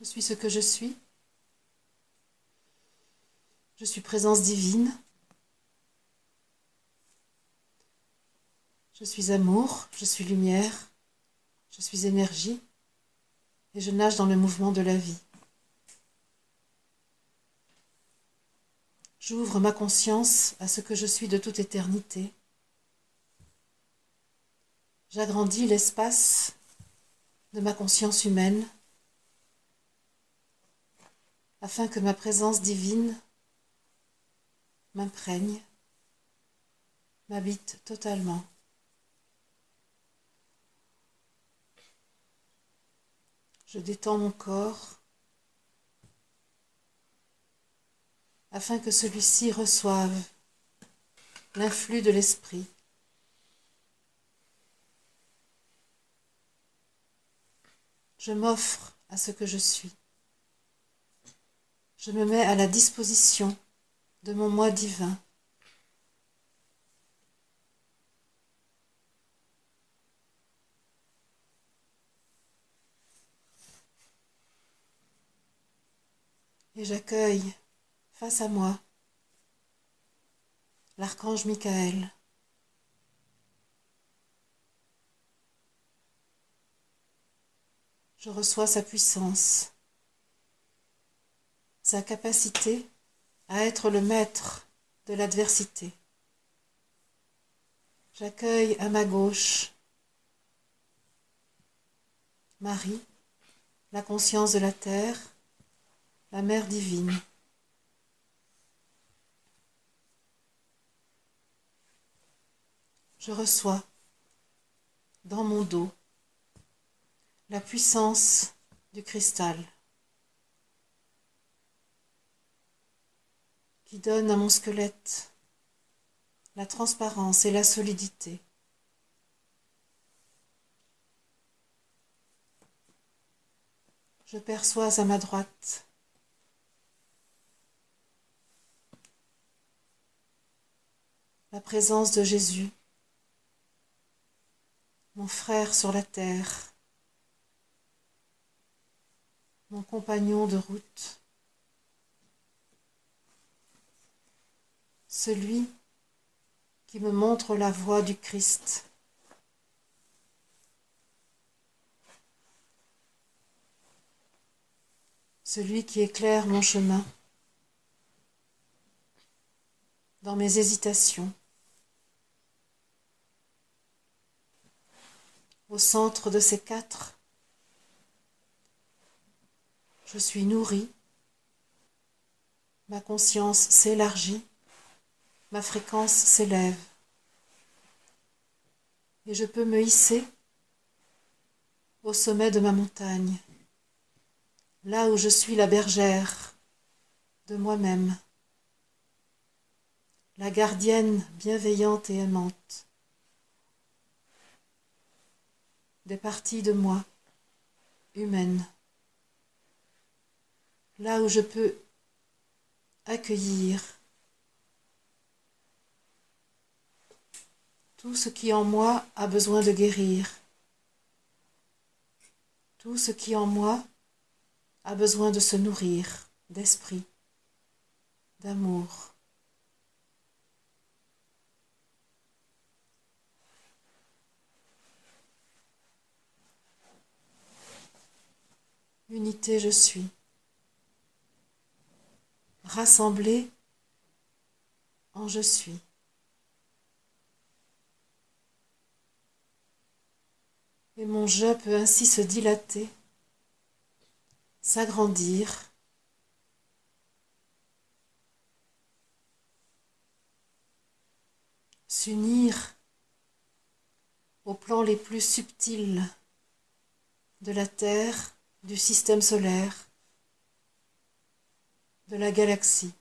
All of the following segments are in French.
Je suis ce que je suis. Je suis présence divine. Je suis amour, je suis lumière, je suis énergie et je nage dans le mouvement de la vie. J'ouvre ma conscience à ce que je suis de toute éternité. J'agrandis l'espace de ma conscience humaine afin que ma présence divine m'imprègne, m'habite totalement. Je détends mon corps afin que celui-ci reçoive l'influx de l'esprit. Je m'offre à ce que je suis. Je me mets à la disposition de mon moi divin. Et j'accueille face à moi l'archange Michael. Je reçois sa puissance, sa capacité à être le maître de l'adversité. J'accueille à ma gauche Marie, la conscience de la terre, la mère divine. Je reçois dans mon dos la puissance du cristal qui donne à mon squelette la transparence et la solidité. Je perçois à ma droite la présence de Jésus, mon frère sur la terre, mon compagnon de route, celui qui me montre la voie du Christ. Celui qui éclaire mon chemin dans mes hésitations. Au centre de ces quatre, je suis nourri, ma conscience s'élargit, ma fréquence s'élève. Et je peux me hisser au sommet de ma montagne, là où je suis la bergère de moi-même, la gardienne bienveillante et aimante des parties de moi humaines, là où je peux accueillir tout ce qui en moi a besoin de guérir, tout ce qui en moi a besoin de se nourrir d'esprit, d'amour. Unité je suis. Rassemblé en je suis. Et mon je peut ainsi se dilater, s'agrandir, s'unir aux plans les plus subtils de la Terre du système solaire, de la galaxie.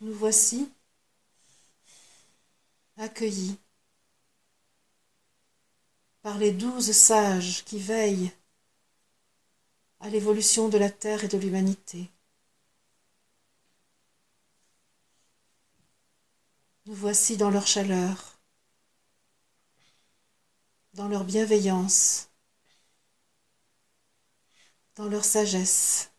nous voici accueillis par les douze sages qui veillent à l'évolution de la Terre et de l'humanité. Nous voici dans leur chaleur, dans leur bienveillance, dans leur sagesse.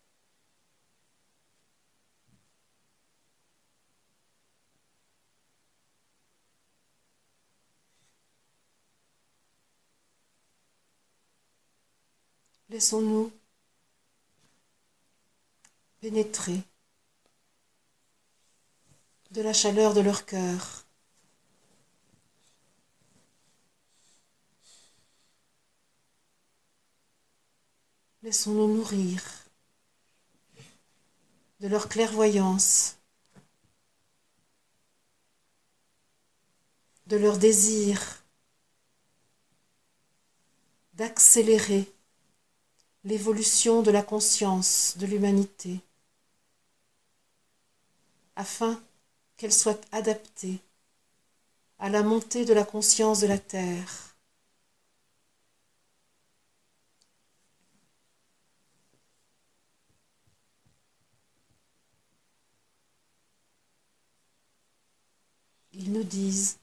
Laissons-nous pénétrer de la chaleur de leur cœur. Laissons-nous nourrir de leur clairvoyance, de leur désir d'accélérer l'évolution de la conscience de l'humanité afin qu'elle soit adaptée à la montée de la conscience de la Terre. Ils nous disent,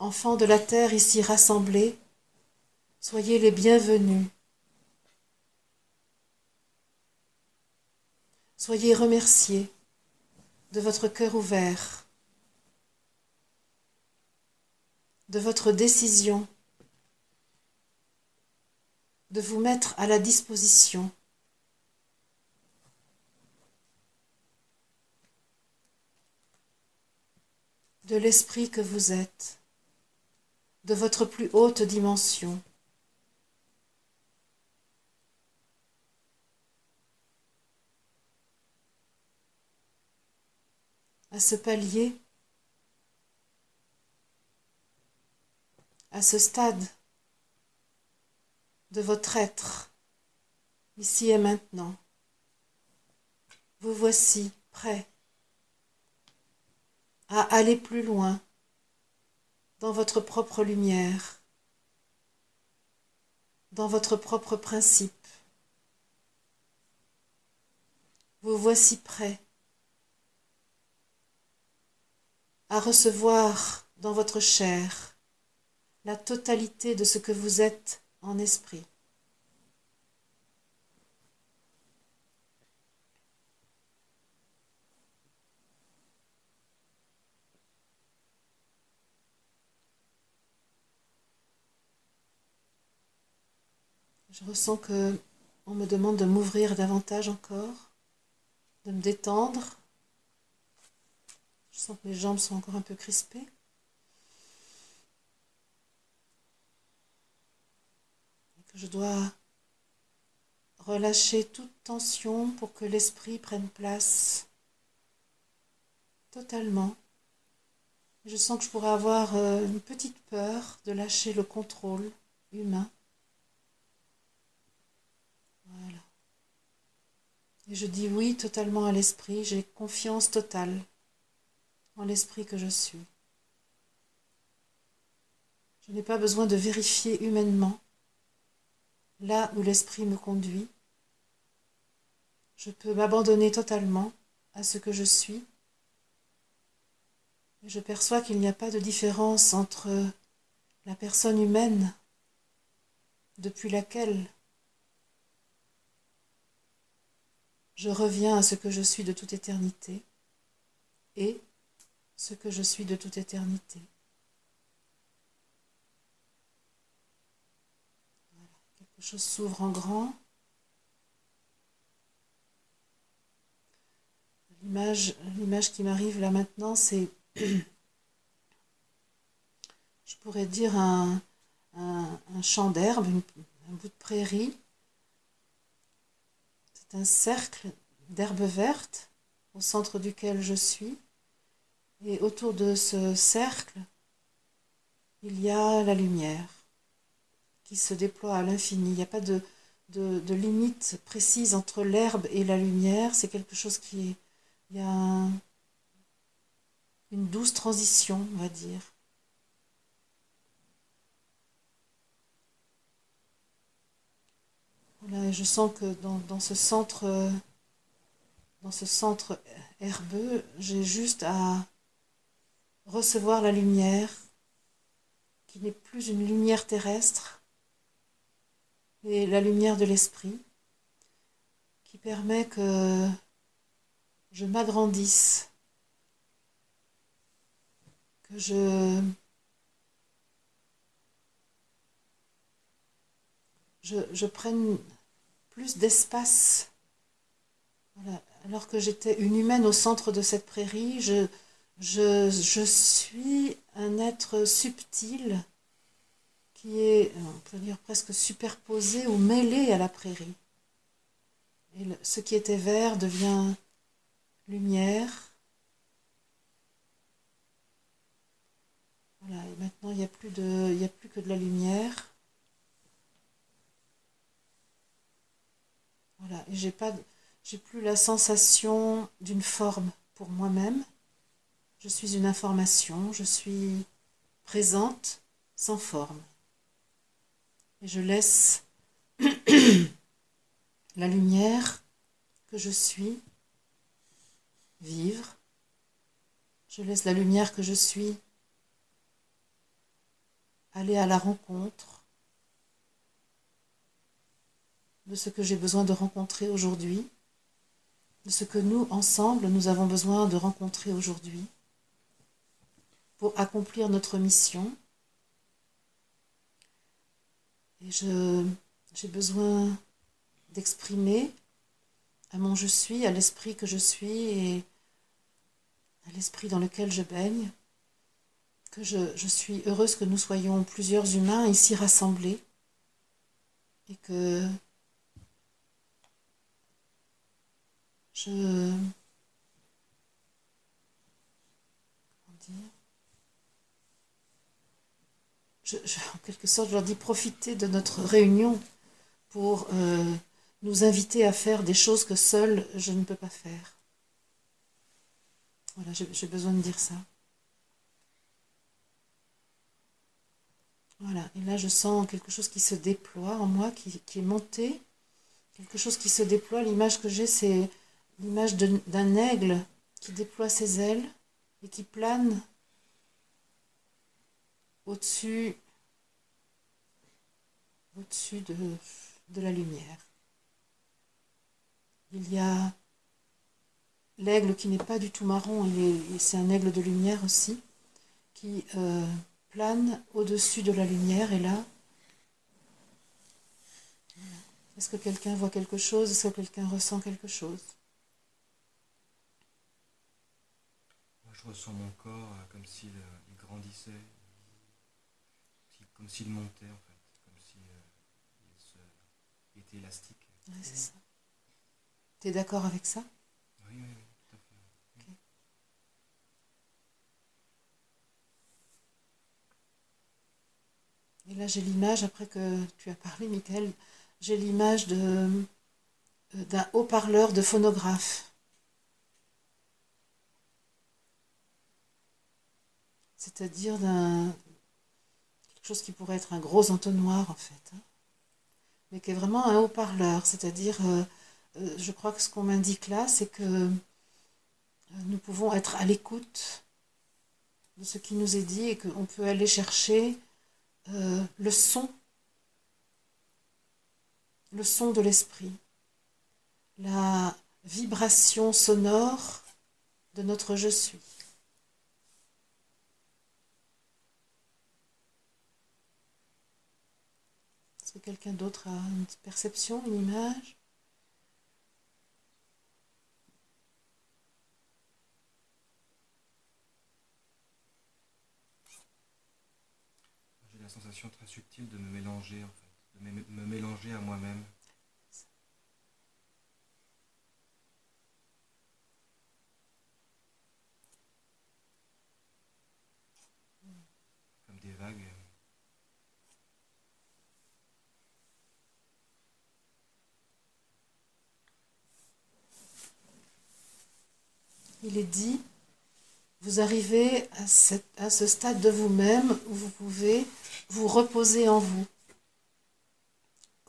enfants de la Terre ici rassemblés, soyez les bienvenus. Soyez remerciés de votre cœur ouvert, de votre décision de vous mettre à la disposition de l'esprit que vous êtes, de votre plus haute dimension. À ce palier, à ce stade de votre être, ici et maintenant. Vous voici prêt à aller plus loin dans votre propre lumière, dans votre propre principe. Vous voici prêt à recevoir dans votre chair la totalité de ce que vous êtes en esprit. Je ressens que on me demande de m'ouvrir davantage encore, de me détendre, je sens que mes jambes sont encore un peu crispées. Et que je dois relâcher toute tension pour que l'esprit prenne place totalement. Je sens que je pourrais avoir euh, une petite peur de lâcher le contrôle humain. Voilà. Et je dis oui totalement à l'esprit, j'ai confiance totale en l'esprit que je suis. Je n'ai pas besoin de vérifier humainement là où l'esprit me conduit. Je peux m'abandonner totalement à ce que je suis. Et je perçois qu'il n'y a pas de différence entre la personne humaine depuis laquelle je reviens à ce que je suis de toute éternité et ce que je suis de toute éternité. Quelque chose s'ouvre en grand. L'image, qui m'arrive là maintenant, c'est, je pourrais dire, un, un champ d'herbe, un bout de prairie. C'est un cercle d'herbe verte au centre duquel je suis. Et autour de ce cercle, il y a la lumière qui se déploie à l'infini. Il n'y a pas de, de, limite précise entre l'herbe et la lumière. C'est quelque chose qui est... Il y a une douce transition, on va dire. Voilà, je sens que dans, dans ce centre dans ce centre herbeux, j'ai juste à recevoir la lumière, qui n'est plus une lumière terrestre, mais la lumière de l'esprit, qui permet que je m'agrandisse, que je, je, prenne plus d'espace. Alors que j'étais une humaine au centre de cette prairie, je, je, suis un être subtil qui est, on peut dire, presque superposé ou mêlé à la prairie. Ce qui était vert devient lumière. Voilà, et maintenant il n'y a, plus a plus que de la lumière. Voilà, et j'ai plus la sensation d'une forme pour moi-même. Je suis une information, je suis présente sans forme. Et je laisse la lumière que je suis vivre. Je laisse la lumière que je suis aller à la rencontre de ce que j'ai besoin de rencontrer aujourd'hui, de ce que nous, ensemble, nous avons besoin de rencontrer aujourd'hui pour accomplir notre mission. Et j'ai besoin d'exprimer à mon je suis, à l'esprit que je suis et à l'esprit dans lequel je baigne, que je, je, suis heureuse que nous soyons plusieurs humains ici rassemblés et que je comment dire en quelque sorte, je leur dis profiter de notre réunion pour euh, nous inviter à faire des choses que seul je ne peux pas faire. Voilà, j'ai besoin de dire ça. Voilà, et là je sens quelque chose qui se déploie en moi, qui est monté, quelque chose qui se déploie. L'image que j'ai, c'est l'image d'un aigle qui déploie ses ailes et qui plane au-dessus au-dessus de, de la lumière. Il y a l'aigle qui n'est pas du tout marron, c'est un aigle de lumière aussi, qui euh, plane au-dessus de la lumière. Et là, est-ce que quelqu'un voit quelque chose? Est-ce que quelqu'un ressent quelque chose? Je ressens mon corps euh, comme s'il grandissait, comme s'il montait en fait, comme s'il était élastique. Oui, c'est ça. Tu es d'accord avec ça? Oui, oui, oui, tout à fait. Et là, j'ai l'image, après que tu as parlé, Michael, j'ai l'image de, euh, d'un haut-parleur de phonographe. C'est-à-dire d'un chose qui pourrait être un gros entonnoir en fait, hein, mais qui est vraiment un haut-parleur, c'est-à-dire euh, euh, je crois que ce qu'on m'indique là, c'est que euh, nous pouvons être à l'écoute de ce qui nous est dit et qu'on peut aller chercher le son, le son de l'esprit, la vibration sonore de notre je suis. Que quelqu'un d'autre a une perception, une image sensation très subtile de me mélanger, en fait, de me mélanger à moi-même. Comme des vagues. Il est dit, vous arrivez à, ce stade de vous-même où vous pouvez vous reposez en vous.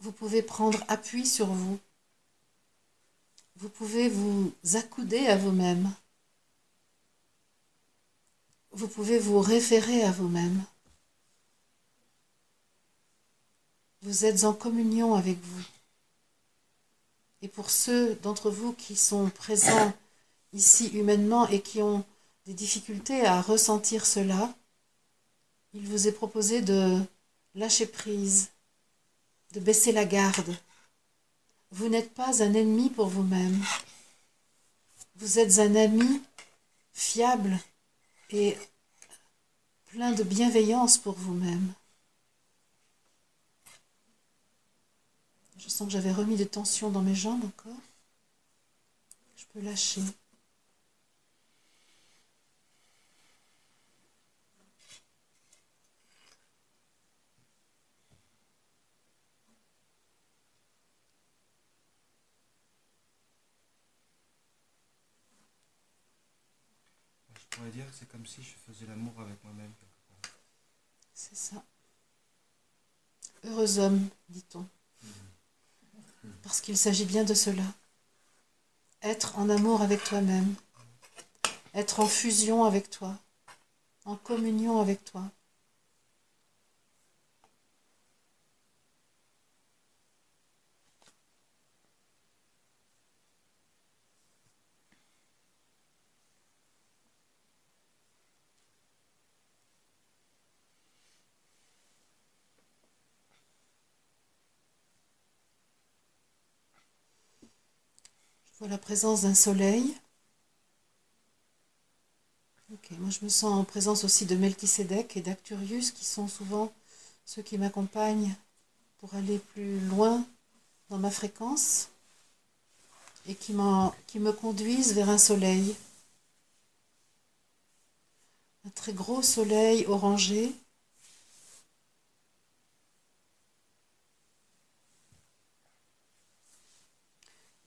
Vous pouvez prendre appui sur vous. vous pouvez vous accouder à vous-même. Vous pouvez vous référer à vous-même. Vous êtes en communion avec vous. Et pour ceux d'entre vous qui sont présents ici humainement et qui ont des difficultés à ressentir cela, il vous est proposé de lâcher prise, de baisser la garde. Vous n'êtes pas un ennemi pour vous-même. Vous êtes un ami fiable et plein de bienveillance pour vous-même. Je sens que j'avais remis des tensions dans mes jambes encore. Je peux lâcher. Je pourrais dire que c'est comme si je faisais l'amour avec moi-même quelque part. C'est ça. Heureux homme, dit-on. Parce qu'il s'agit bien de cela. Être en amour avec toi-même. Être en fusion avec toi. En communion avec toi. La présence d'un soleil. Moi je me sens en présence aussi de Melchisédek et d'Acturius qui sont souvent ceux qui m'accompagnent pour aller plus loin dans ma fréquence et qui me conduisent vers un soleil. Un très gros soleil orangé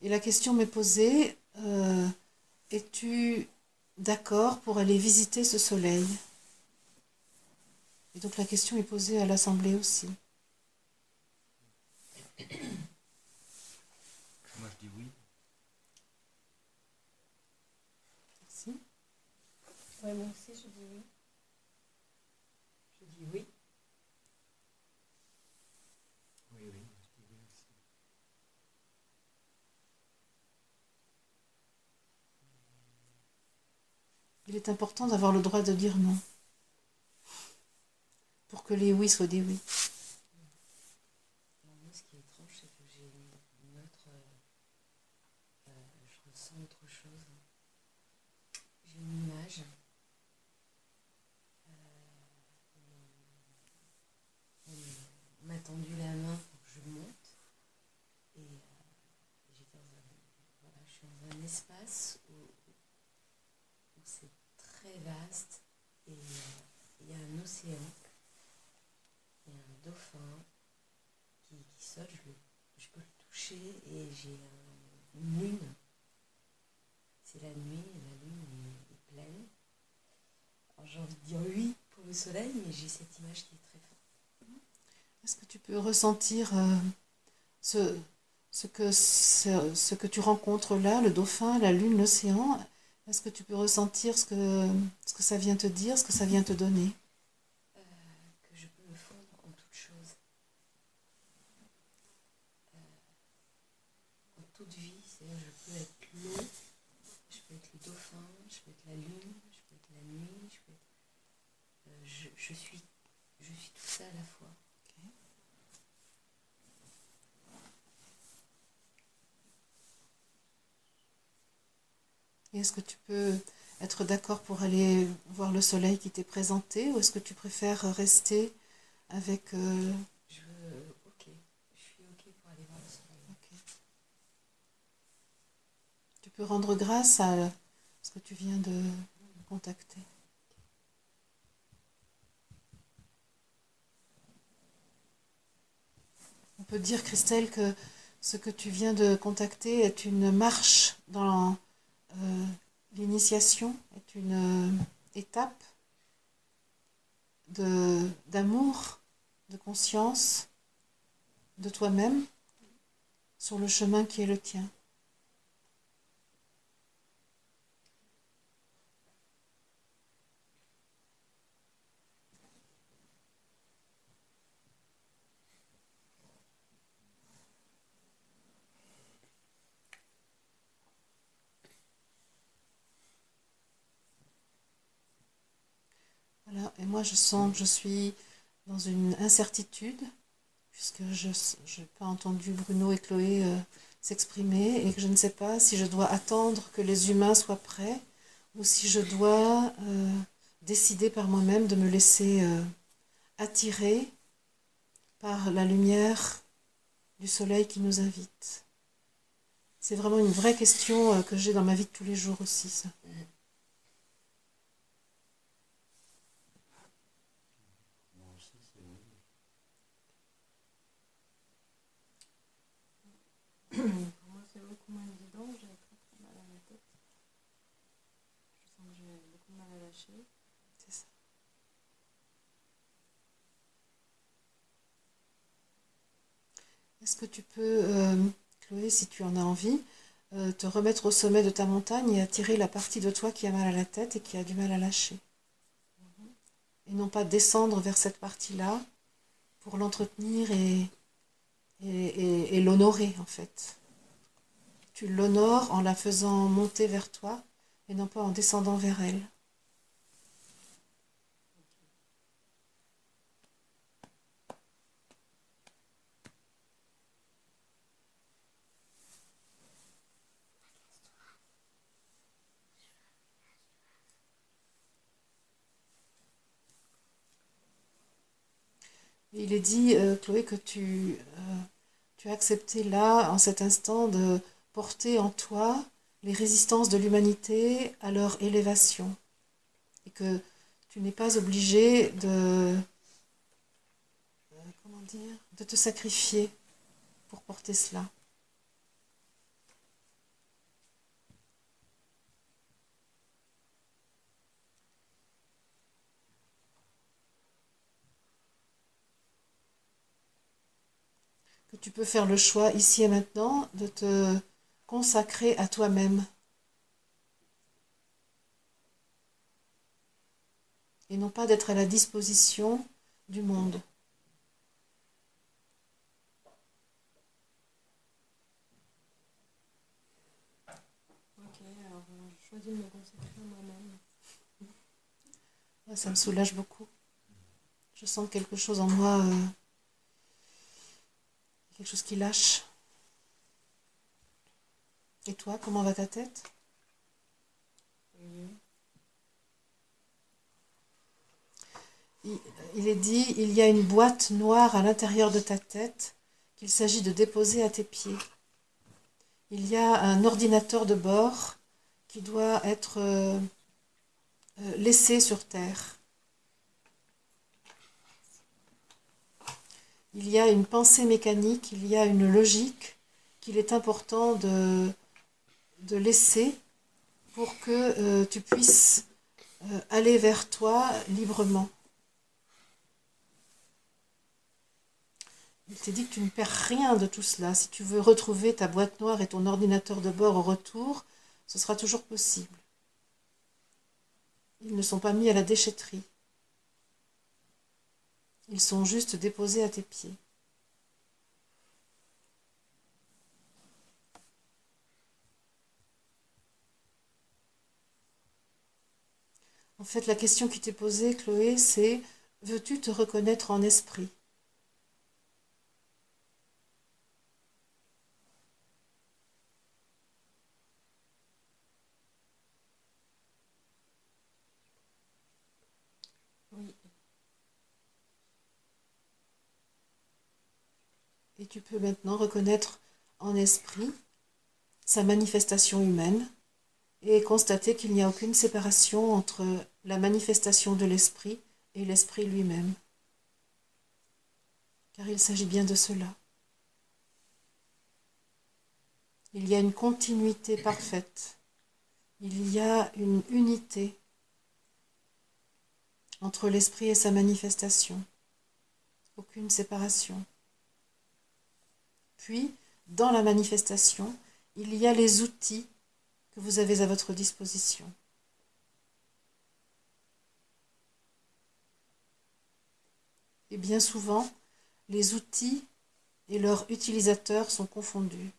Et la question m'est posée, euh, es-tu d'accord pour aller visiter ce soleil? Et donc la question est posée à l'Assemblée aussi. Moi je dis oui. Merci. Ouais, moi aussi je dis oui. Je dis oui. Oui, oui, je dis oui aussi. Il est important d'avoir le droit de dire non. Pour que les oui soient des oui. Ce qui est étrange, c'est que j'ai une autre. euh, euh, je ressens autre chose. J'ai une image. Euh, on- m'a tendu la main pour que je monte. Et euh, dans un, voilà, je suis dans un espace où, où c'est très vaste et euh, il y a un océan, il y a un dauphin qui, qui saute, je, peux le toucher et j'ai un- une lune. C'est la nuit la lune est, pleine. J'ai envie de dire oui pour le soleil, mais j'ai cette image qui est très forte. Est-ce que tu peux ressentir euh, ce, ce, que, ce que tu rencontres là, le dauphin, la lune, l'océan? Est-ce que tu peux ressentir ce que, ça vient te dire, ce que ça vient te donner Euh, que je peux me fondre en toute chose. Euh, en toute vie, c'est-à-dire je peux être l'eau, je peux être le dauphin, je peux être la lune, je peux être la nuit, je peux être... euh, je, je suis, je suis tout ça à la fois. Et est-ce que tu peux être d'accord pour aller voir le soleil qui t'est présenté ou est-ce que tu préfères rester avec... euh, Je veux, ok, je suis ok pour aller voir le soleil. ok. Tu peux rendre grâce à ce que tu viens de contacter. On peut dire, Christelle, que ce que tu viens de contacter est une marche dans euh, l'initiation, est une euh, étape d'amour, de conscience de toi-même sur le chemin qui est le tien. Et moi, je sens que je suis dans une incertitude, puisque je n'ai pas entendu Bruno et Chloé euh, s'exprimer, et que je ne sais pas si je dois attendre que les humains soient prêts, ou si je dois euh, décider par moi-même de me laisser euh, attirer par la lumière du soleil qui nous invite. C'est vraiment une vraie question que j'ai dans ma vie de tous les jours aussi, ça. Pour moi, c'est beaucoup moins évident. J'ai très très mal à la tête. Je sens que mal à lâcher. C'est ça. Est-ce que tu peux, euh, Chloé, si tu en as envie, euh, te remettre au sommet de ta montagne et attirer la partie de toi qui a mal à la tête et qui a du mal à lâcher Et non pas descendre vers cette partie-là pour l'entretenir et, et, et l'honorer en fait. Tu l'honores en la faisant monter vers toi et non pas en descendant vers elle. Il est dit, euh, Chloé, que tu, euh, tu as accepté là, en cet instant, de porter en toi les résistances de l'humanité à leur élévation. Et que tu n'es pas obligé de, euh, te sacrifier pour porter cela. Tu peux faire le choix ici et maintenant de te consacrer à toi-même. Et non pas d'être à la disposition du monde. Ok, alors euh, je choisis de me consacrer à moi-même. Ouais, ça me soulage beaucoup. Je sens quelque chose en moi, euh, quelque chose qui lâche. Et toi, comment va ta tête? Il, est dit, il y a une boîte noire à l'intérieur de ta tête qu'il s'agit de déposer à tes pieds. Il y a un ordinateur de bord qui doit être euh, euh, laissé sur terre. Il y a une pensée mécanique, il y a une logique qu'il est important de, laisser pour que euh, tu puisses euh, aller vers toi librement. Il t'est dit que tu ne perds rien de tout cela. Si tu veux retrouver ta boîte noire et ton ordinateur de bord au retour, ce sera toujours possible. Ils ne sont pas mis à la déchetterie. Ils sont juste déposés à tes pieds. En fait, la question qui t'est posée, Chloé, c'est veux-tu te reconnaître en esprit? Et tu peux maintenant reconnaître en esprit sa manifestation humaine et constater qu'il n'y a aucune séparation entre la manifestation de l'esprit et l'esprit lui-même. Car il s'agit bien de cela. Il y a une continuité parfaite. Il y a une unité entre l'esprit et sa manifestation. Aucune séparation. Puis, dans la manifestation, il y a les outils que vous avez à votre disposition. Et bien souvent, les outils et leurs utilisateurs sont confondus.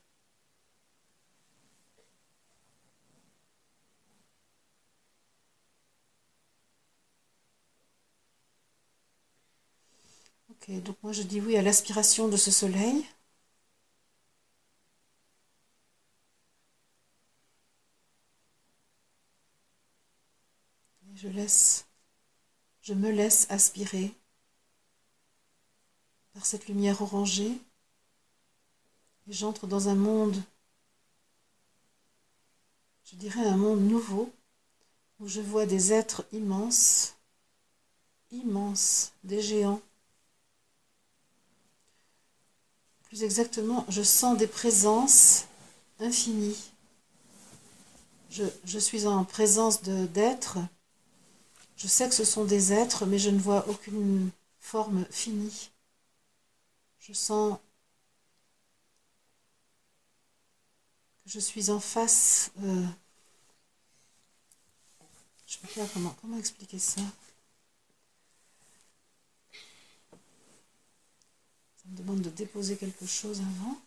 Ok, donc moi je dis oui à l'aspiration de ce soleil. Je laisse, je me laisse aspirer par cette lumière orangée et j'entre dans un monde, je dirais un monde nouveau, où je vois des êtres immenses, immenses, des géants. Plus exactement, je sens des présences infinies. Je, je suis en présence d'êtres. Je sais que ce sont des êtres, mais je ne vois aucune forme finie. Je sens que je suis en face. Euh, je ne sais pas comment, comment expliquer ça. Ça me demande de déposer quelque chose avant.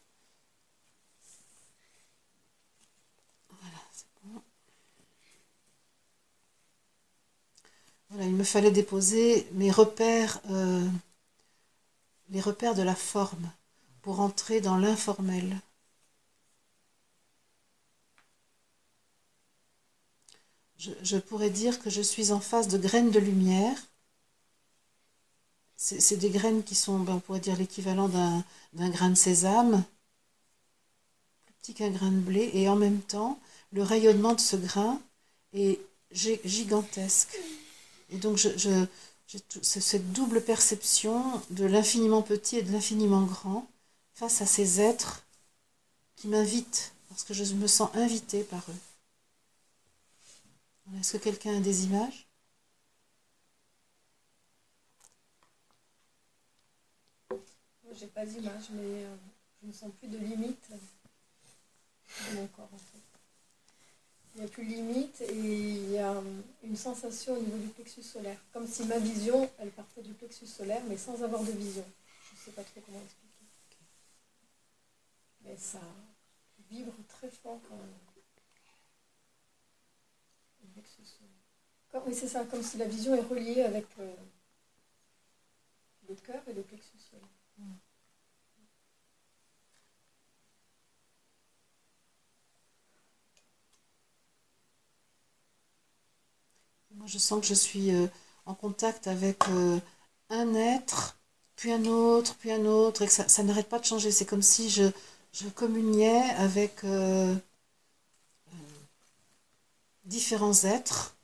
Voilà, c'est bon. Voilà, il fallait déposer mes repères. Euh, les repères de la forme pour entrer dans l'informel. Je, pourrais dire que je suis en face de graines de lumière. C'est des graines qui sont, ben, on pourrait dire, l'équivalent d'un grain de sésame, plus petit qu'un grain de blé, et en même temps, le rayonnement de ce grain est gigantesque. Et donc, je, c'est cette double perception de l'infiniment petit et de l'infiniment grand face à ces êtres qui m'invitent, parce que je me sens invitée par eux. Est-ce que quelqu'un a des images? J'ai pas d'image, mais euh, je ne sens plus de limite mon corps il n'y a plus limite et il y a une sensation au niveau du plexus solaire. Comme si ma vision, elle partait du plexus solaire, mais sans avoir de vision. Je ne sais pas trop comment expliquer. Mais ça vibre très fort quand même. oui, c'est ça, comme si la vision est reliée avec euh, le cœur et le plexus solaire. Mm. Je sens que je suis euh, en contact avec euh, un être, puis un autre, puis un autre, et que ça, n'arrête pas de changer. C'est comme si je, je communiais avec euh, différents êtres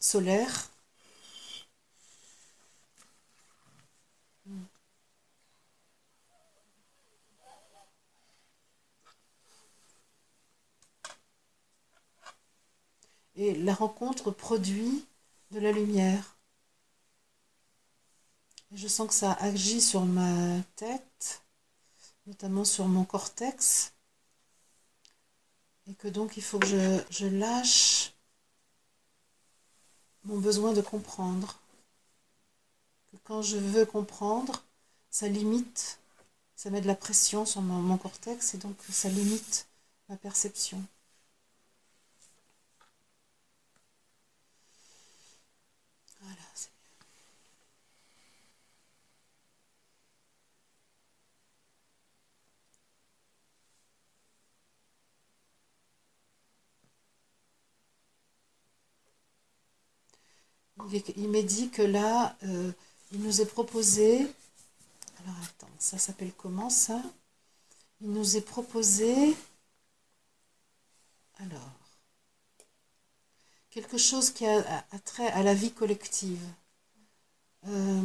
solaires Et la rencontre produit de la lumière. je sens que ça agit sur ma tête, notamment sur mon cortex. Et que donc il faut que je, lâche mon besoin de comprendre. Que quand je veux comprendre, ça limite, ça met de la pression sur mon cortex et donc ça limite ma perception. Il, m'est dit que là, euh, il nous est proposé. Alors attends, ça s'appelle comment ça? Il nous est proposé. Alors. Quelque chose qui a, trait à la vie collective. Euh,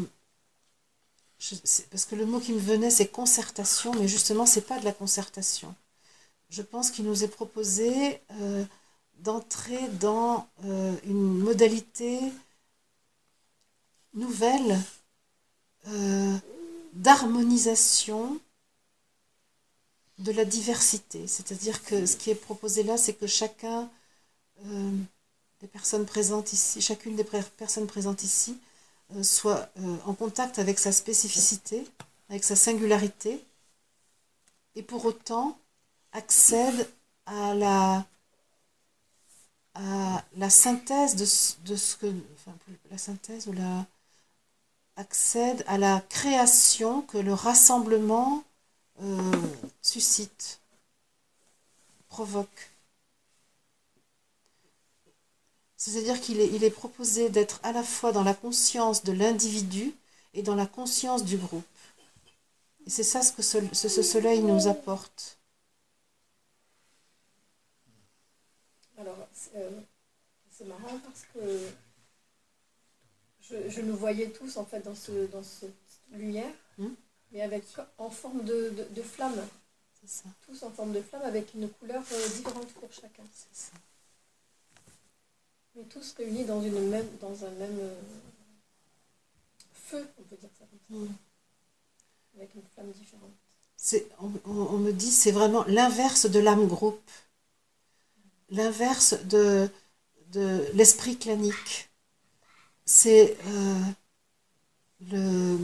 parce que le mot qui me venait, c'est concertation, mais justement, c'est pas de la concertation. Je pense qu'il nous est proposé euh, d'entrer dans une modalité nouvelle euh, d'harmonisation de la diversité. C'est-à-dire que ce qui est proposé là, c'est que chacun euh, des personnes présentes ici, chacune des personnes présentes ici, euh, soit en contact avec sa spécificité, avec sa singularité, et pour autant accède à la à la synthèse de, de ce que enfin, la synthèse ou la accède à la création que le rassemblement euh, suscite, provoque. C'est-à-dire qu'il est, proposé d'être à la fois dans la conscience de l'individu et dans la conscience du groupe. C'est ça ce que ce, ce soleil nous apporte. Alors, c'est euh, marrant parce que je, je, nous voyais tous en fait dans, ce, dans cette lumière, hmm? mais avec en forme de, de, de flamme. Ça. Tous en forme de flamme avec une couleur euh, différente pour chacun. Ça. Mais tous réunis dans, une même, dans un même euh, feu, on peut dire ça comme ça. Hmm. Avec une flamme différente. On, on, me dit c'est vraiment l'inverse de l'âme groupe, l'inverse de, de l'esprit clanique c'est euh,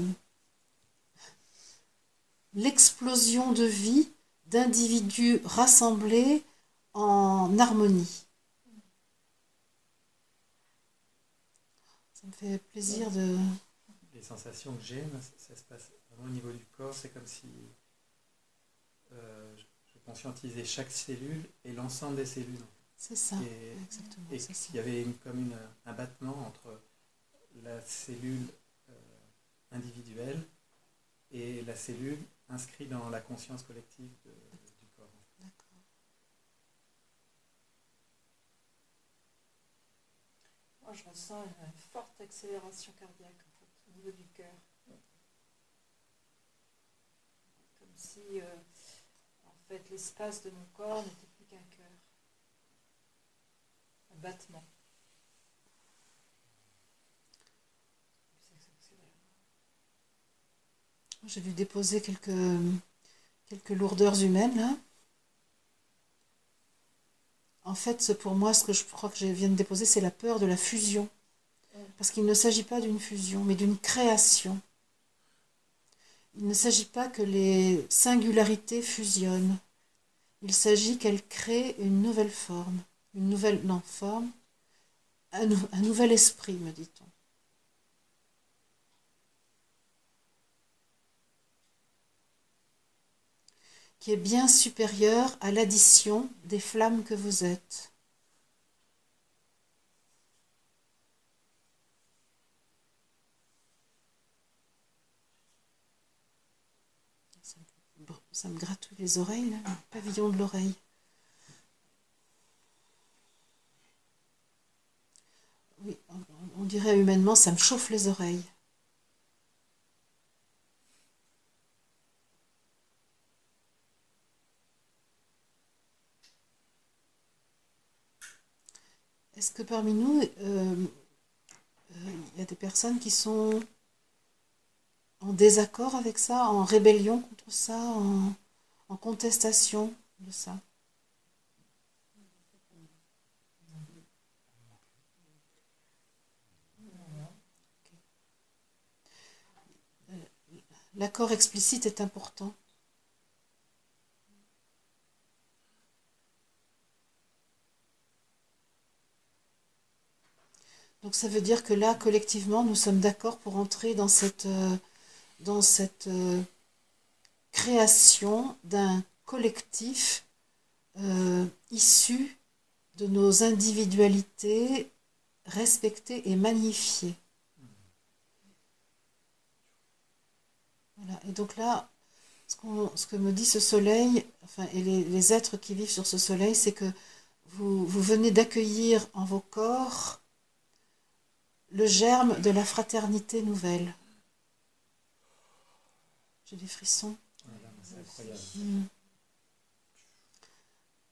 l'explosion de vie d'individus rassemblés en harmonie. Ça me fait plaisir de... Les sensations que j'ai, ça, se passe vraiment au niveau du corps, c'est comme si euh, je conscientisais chaque cellule et l'ensemble des cellules. C'est ça, exactement. Et qu'il y avait comme une, un battement entre la cellule euh, individuelle et la cellule inscrite dans la conscience collective du corps. Moi, je ressens une forte accélération cardiaque au niveau du cœur. Comme si, euh, en fait, l'espace de mon corps n'était plus qu'un cœur. Un battement. J'ai dû déposer quelques, lourdeurs humaines là. En fait, pour moi, ce que je crois que je viens de déposer, c'est la peur de la fusion. Parce qu'il ne s'agit pas d'une fusion, mais d'une création. Il ne s'agit pas que les singularités fusionnent. Il s'agit qu'elles créent une nouvelle forme. Une nouvelle, non, forme. Un nouvel esprit, me dit-on. Qui est bien supérieur à l'addition des flammes que vous êtes. Ça me gratouille les oreilles, le pavillon de l'oreille. Oui, on dirait humainement, ça me chauffe les oreilles. Est-ce que parmi nous, euh, euh, il y a des personnes qui sont en désaccord avec ça, en rébellion contre ça, en, contestation de ça? Euh, L'accord explicite est important. Donc ça veut dire que là, collectivement, nous sommes d'accord pour entrer dans cette, euh, dans cette euh, création d'un collectif euh, issu de nos individualités respectées et magnifiées. Voilà. Et donc là, ce, ce, que me dit ce soleil, enfin, et les, les êtres qui vivent sur ce soleil, c'est que vous, vous venez d'accueillir en vos corps le germe de la fraternité nouvelle. J'ai des frissons.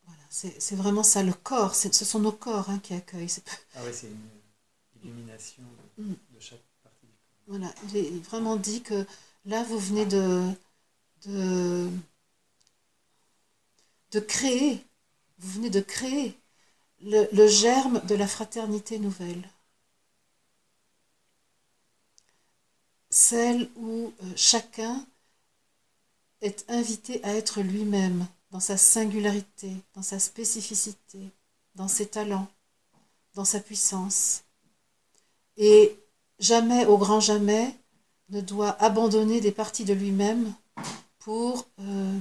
Voilà, c'est vraiment ça, le corps, ce sont nos corps hein, qui accueillent. Ah oui, c'est une illumination de, hmm. chaque partie du corps. Voilà, il est vraiment dit que là, vous venez de, de, de créer, vous venez de créer le, le germe de la fraternité nouvelle. Celle où euh, chacun est invité à être lui-même, dans sa singularité, dans sa spécificité, dans ses talents, dans sa puissance. Et jamais, au grand jamais, ne doit abandonner des parties de lui-même pour euh,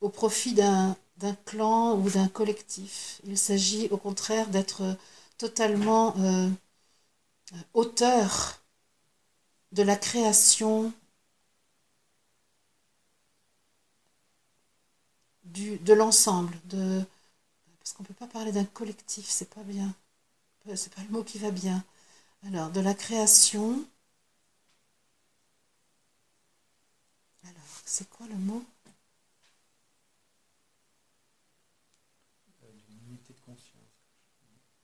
au profit d'un clan ou d'un collectif. Il s'agit au contraire d'être totalement euh, auteur de la création du, de l'ensemble, de parce qu'on ne peut pas parler d'un collectif, c'est pas bien. C'est pas le mot qui va bien. Alors, de la création. Alors, c'est quoi le mot euh, D'une unité de conscience.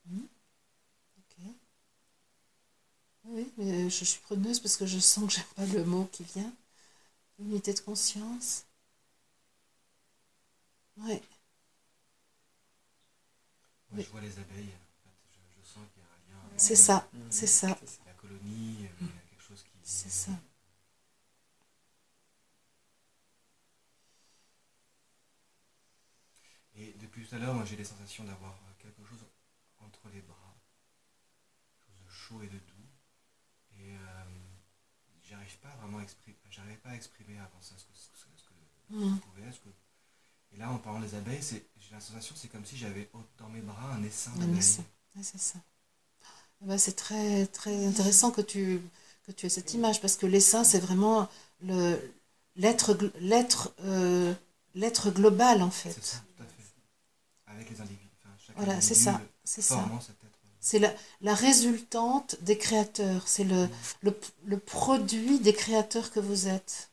Hmm Ok. Oui, mais je suis preneuse parce que je sens que j'aime pas le mot qui vient. Unité de conscience. Oui. Moi, Oui. je vois les abeilles. En fait, je, je sens qu'il y a un lien. C'est ça, c'est ça, C'est. La colonie, euh, il y a quelque chose qui. c'est ça. Et depuis tout à l'heure, moi, j'ai les sensations d'avoir euh, quelque chose entre les bras, quelque chose de chaud et de doux. J'arrive pas vraiment à exprimer, j'arrivais pas à exprimer avant ça ce que, ce ce que Mhm. ça pouvait. Ce que... Et là, en parlant des abeilles, c'est, j'ai la sensation, c'est comme si j'avais dans mes bras un essaim d'abeilles. Ouais, c'est ça. Eh ben, c'est très, très intéressant que tu, que tu aies cette image parce que l'essaim, c'est vraiment le, l'être, l'être, euh, l'être global en fait. C'est ça, tout à fait. Avec les individus. Enfin, Voilà, c'est ça, euh, c'est ça. cet. C'est la, la résultante des créateurs, c'est le, le, le produit des créateurs que vous êtes.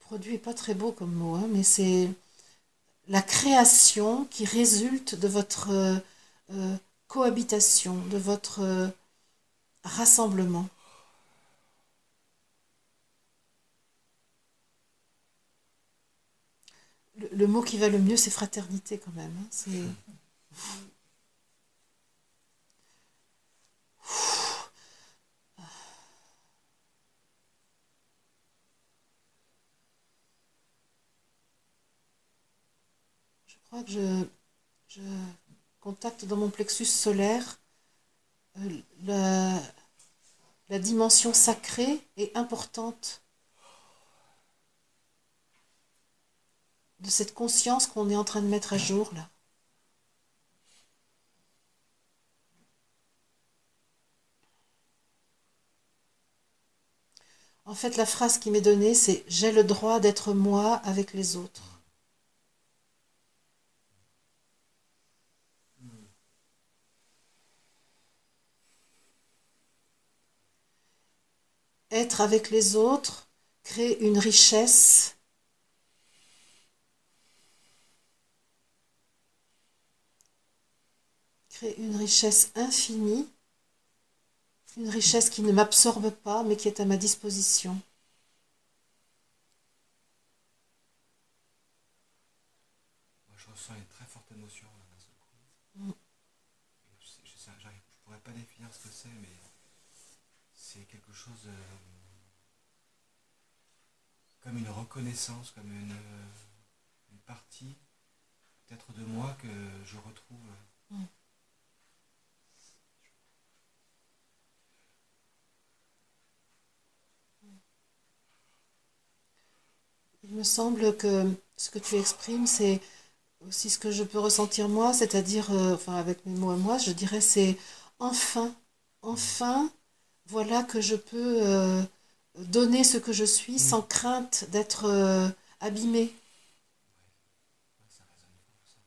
Produit n'est pas très beau comme mot, hein, mais c'est la création qui résulte de votre euh, euh, cohabitation, de votre euh, rassemblement. Le, le mot qui va le mieux, c'est fraternité quand même. hein, crois que je, je contacte dans mon plexus solaire euh, la, la dimension sacrée et importante de cette conscience qu'on est en train de mettre à jour là. En fait, la phrase qui m'est donnée, c'est J'ai le droit d'être moi avec les autres. Être avec les autres crée une richesse crée une richesse infinie, une richesse qui ne m'absorbe pas mais qui est à ma disposition. Moi, je ressens une très forte émotion là, d'un seul coup. Mm. Et Je, sais- je, sais- j'arrive- je pourrais pas définir ce que c'est, mais c'est quelque chose euh, comme une reconnaissance, comme une, euh, une partie peut-être de moi que je retrouve. Mm. Il me semble que ce que tu exprimes, c'est aussi ce que je peux ressentir moi, c'est-à-dire, euh, enfin avec mes mots à moi, je dirais c'est enfin, enfin, voilà que je peux euh, donner ce que je suis sans crainte d'être euh, abîmée. Ouais, ça résonne fort, ça.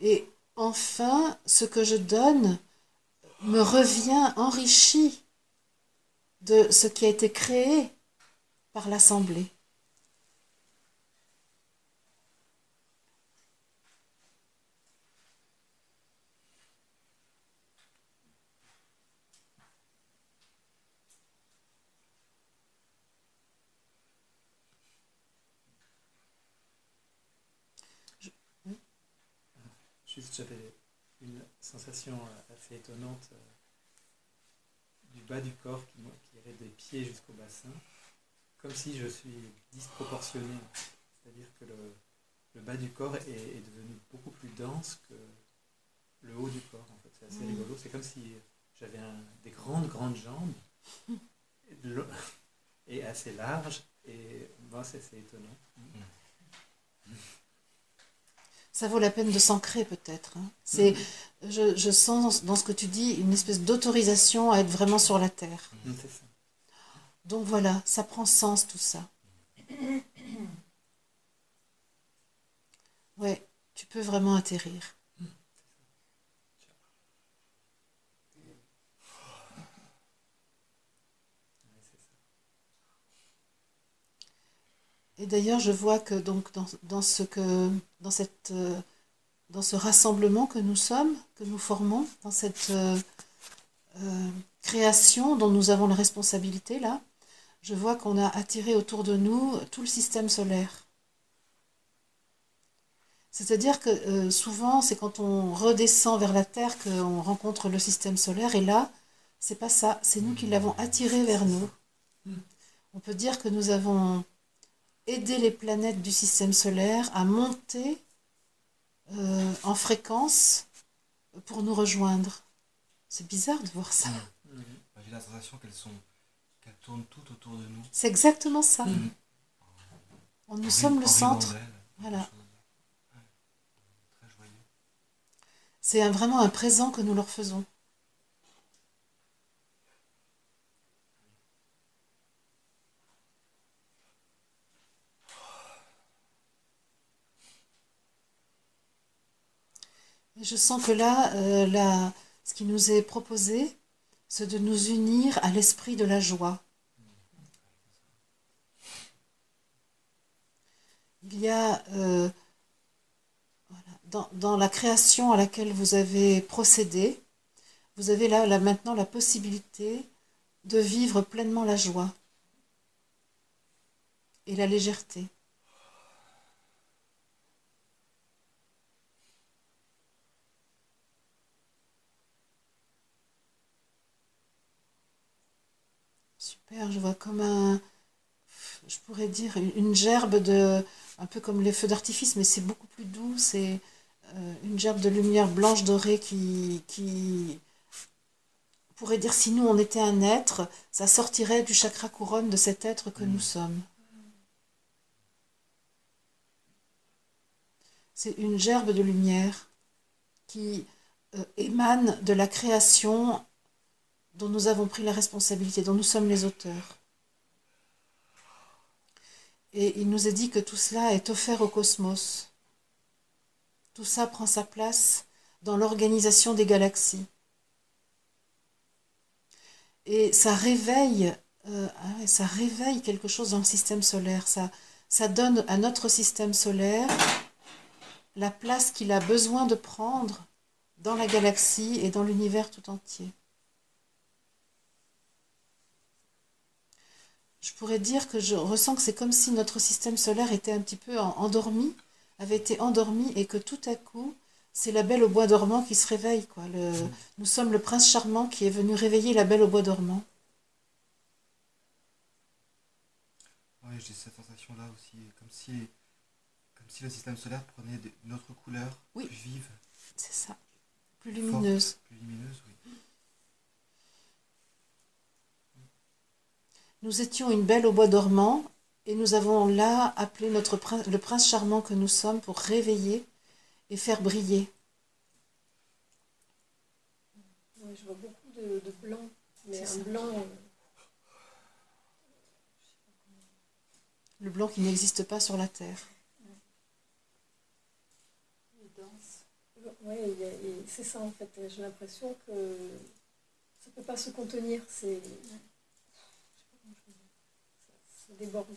Et enfin, ce que je donne me revient enrichi de ce qui a été créé par l'Assemblée. Juste, j'avais une sensation euh, assez étonnante euh, du bas du corps qui, irait des pieds jusqu'au bassin. comme si je suis disproportionné. C'est-à-dire que le, le bas du corps est, est devenu beaucoup plus dense que le haut du corps. En fait. C'est assez Mm. rigolo. C'est comme si j'avais un- des grandes, grandes jambes et, assez larges. Et moi, c'est c'est étonnant. Ça vaut la peine de s'ancrer peut-être. hein. C'est, je, je sens dans ce que tu dis une espèce d'autorisation à être vraiment sur la terre. Mm, ça. Donc voilà, ça prend sens tout ça. Ouais, tu peux vraiment atterrir. Et d'ailleurs, je vois que donc dans, dans ce que euh, dans ce rassemblement que nous sommes, que nous formons, dans cette euh, euh, création dont nous avons la responsabilité là, je vois qu'on a attiré autour de nous tout le système solaire. C'est-à-dire que souvent, c'est quand on redescend vers la Terre qu'on rencontre le système solaire, et là, c'est pas ça, c'est nous qui l'avons attiré vers nous. On peut dire que nous avons aider les planètes du système solaire à monter euh, en fréquence pour nous rejoindre. C'est bizarre de voir ça. J'ai la sensation qu'elles sont qu'elles tournent toutes autour de nous. C'est exactement ça. On- Nous En sommes le en centre. Voilà. C'est vraiment un présent que nous leur faisons. Je sens que là, euh, ce qui nous est proposé, c'est de nous unir à l'esprit de la joie. Il y a euh, dans, la création à laquelle vous avez procédé, vous avez là maintenant la possibilité de vivre pleinement la joie et la légèreté. Je vois comme un, je pourrais dire une, gerbe de, un peu comme les feux d'artifice, mais c'est beaucoup plus doux. C'est euh, une gerbe de lumière blanche dorée qui, qui on pourrait dire si nous on était un être, ça sortirait du chakra couronne de cet être que nous sommes. C'est une gerbe de lumière qui euh, émane de la création dont nous avons pris la responsabilité, dont nous sommes les auteurs. Et il nous est dit que tout cela est offert au cosmos. Tout ça prend sa place dans l'organisation des galaxies. Et ça réveille, euh, ah quelque chose dans le système solaire. Ça donne à notre système solaire la place qu'il a besoin de prendre dans la galaxie et dans l'univers tout entier. Je pourrais dire que je ressens que c'est comme si notre système solaire était un petit peu en- endormi, avait été endormi et que tout à coup, c'est la belle au bois dormant qui se réveille. Quoi. Le, nous sommes le prince charmant qui est venu réveiller la belle au bois dormant. Ouais, j'ai cette sensation-là aussi, comme si, comme si le système solaire prenait une autre couleur Oui. plus vive, C'est ça. Plus lumineuse. plus lumineuse, oui. Nous étions une belle au bois dormant et nous avons là appelé notre prince, le prince charmant que nous sommes pour réveiller et faire briller. Ouais, je vois beaucoup de, de blanc, mais un ça. blanc. euh, Le blanc qui n'existe pas sur la terre. Danse. Et c'est ça en fait. J'ai l'impression que ça peut pas se contenir. C'est. je sais pas comment je peux dire. Ça, déborde.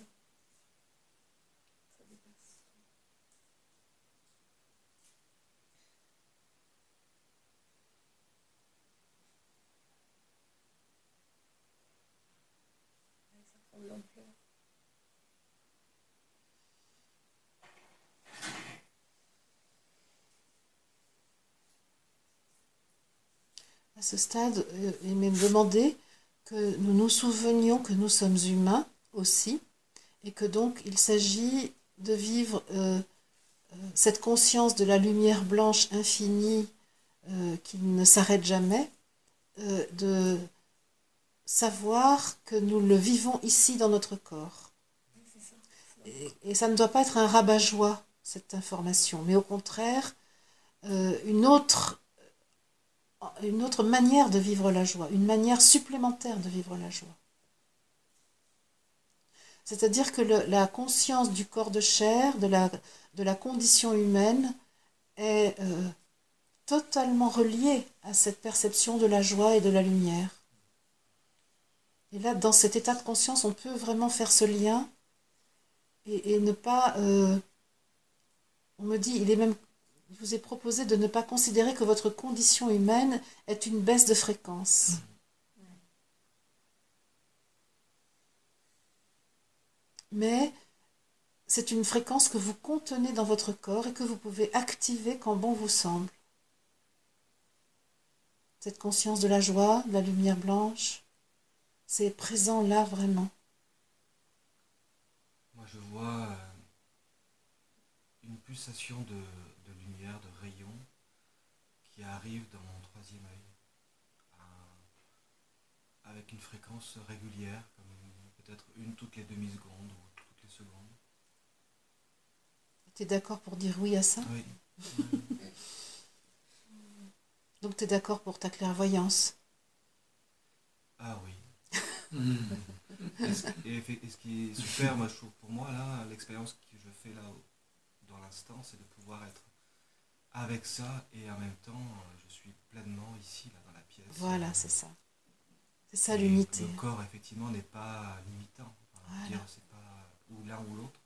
Ça dépasse. Ça prend de l'ampleur. À ce stade, euh, il m'est demandé que nous nous souvenions que nous sommes humains aussi, Et que donc il s'agit de vivre euh, euh, cette conscience de la lumière blanche infinie euh, qui ne s'arrête jamais, de savoir que nous le vivons ici dans notre corps. Et, ça ne doit pas être un rabat-joie, cette information, mais au contraire, une autre manière de vivre la joie, une manière supplémentaire de vivre la joie. C'est-à-dire que la conscience du corps de chair, de la, condition humaine, est euh, totalement reliée à cette perception de la joie et de la lumière. Et là, dans cet état de conscience, on peut vraiment faire ce lien et, et ne pas... euh, on me dit, il est même... Il vous est proposé de ne pas considérer que votre condition humaine est une baisse de fréquence. Mais c'est une fréquence que vous contenez dans votre corps et que vous pouvez activer quand bon vous semble. Cette conscience de la joie, de la lumière blanche, c'est présent là vraiment. Moi, je vois euh, une pulsation de, lumière, de rayons qui arrive dans mon troisième œil, avec une fréquence régulière, peut-être une toutes les demi-secondes ou toutes les secondes. Tu es d'accord pour dire oui à ça? Oui, Donc tu es d'accord pour ta clairvoyance? Ah oui. Et ce, et effe- et ce qui est super, moi je trouve pour moi là, l'expérience que je fais là dans l'instant, c'est de pouvoir être avec ça et en même temps, je suis pleinement ici là dans la pièce. Voilà, c'est ça. C'est ça l'unité. Le corps effectivement n'est pas limitant. Voilà. dire, c'est pas ou l'un ou l'autre.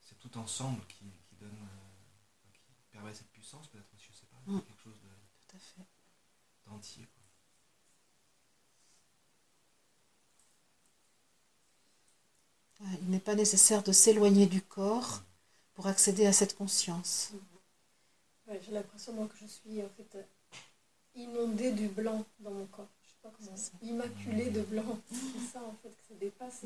C'est tout ensemble qui, qui donne, euh, qui permet cette puissance peut-être. Je sais pas, Mm. quelque chose de- Tout à fait. d'entier. quoi. Ouais, Il n'est pas nécessaire de s'éloigner du corps pour accéder à cette conscience. Ouais, J'ai l'impression moi que je suis en fait euh, inondée du blanc dans mon corps. Pas comment. Immaculée de blanc. C'est ça en fait que ça dépasse.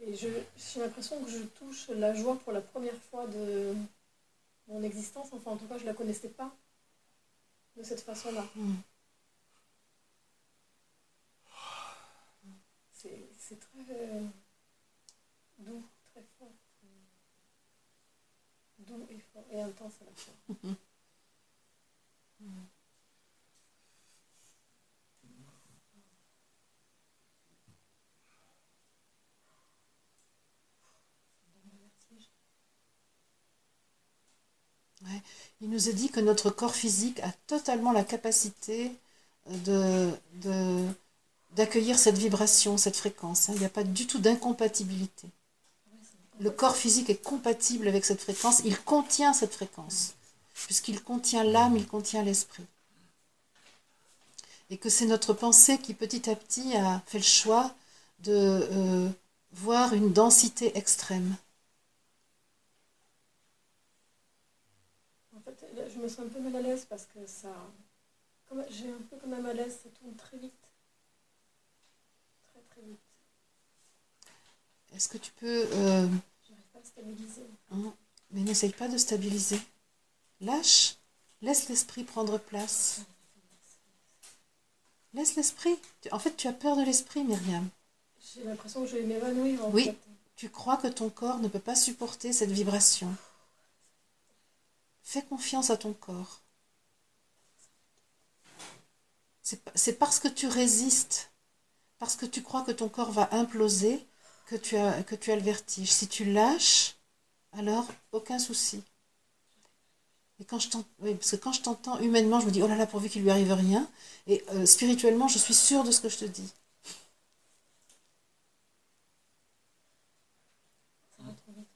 Et, j'ai l'impression que je touche la joie pour la première fois de mon existence. Enfin en tout cas je la connaissais pas de cette façon-là. Mm. C'est très euh, doux, très fort. Doux et fort et intense à la fois. Il nous est dit que notre corps physique a totalement la capacité de- d'accueillir cette vibration, cette fréquence. hein. Il n'y a pas du tout d'incompatibilité. Le corps physique est compatible avec cette fréquence, il contient cette fréquence, puisqu'il contient l'âme, il contient l'esprit. Et que c'est notre pensée qui petit à petit a fait le choix de euh, voir une densité extrême. En fait, là, je me sens un peu mal à l'aise parce que ça. J'ai un peu comme un malaise, ça tourne très vite. Très très vite. Est-ce que tu peux... euh, J'arrive pas à stabiliser. Hein, Mais n'essaye pas de stabiliser. Lâche. Laisse l'esprit prendre place. Laisse l'esprit. En fait, tu as peur de l'esprit, Myriam. J'ai l'impression que je vais m'évanouir Oui. fait. Tu crois que ton corps ne peut pas supporter cette vibration. Fais confiance à ton corps. C'est pa- C'est parce que tu résistes, parce que tu crois que ton corps va imploser, que tu as, le vertige. Si tu lâches, alors aucun souci. Et quand je parce que quand je t'entends humainement, je me dis oh là là, pourvu qu'il lui arrive rien. Et euh, spirituellement, je suis sûre de ce que je te dis. Ça va trop vite.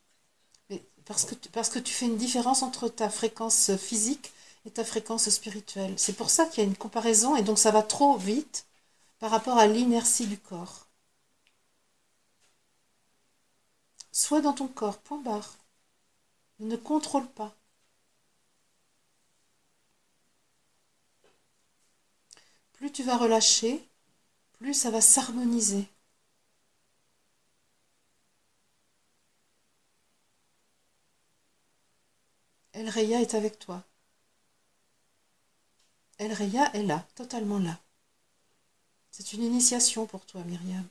Mais parce, que tu, fais une différence entre ta fréquence physique et ta fréquence spirituelle. C'est pour ça qu'il y a une comparaison et donc ça va trop vite par rapport à l'inertie du corps. Sois dans ton corps, point barre. Ne contrôle pas. Plus tu vas relâcher, plus ça va s'harmoniser. El Reya est avec toi. El Reya est là, totalement là. C'est une initiation pour toi, Myriam.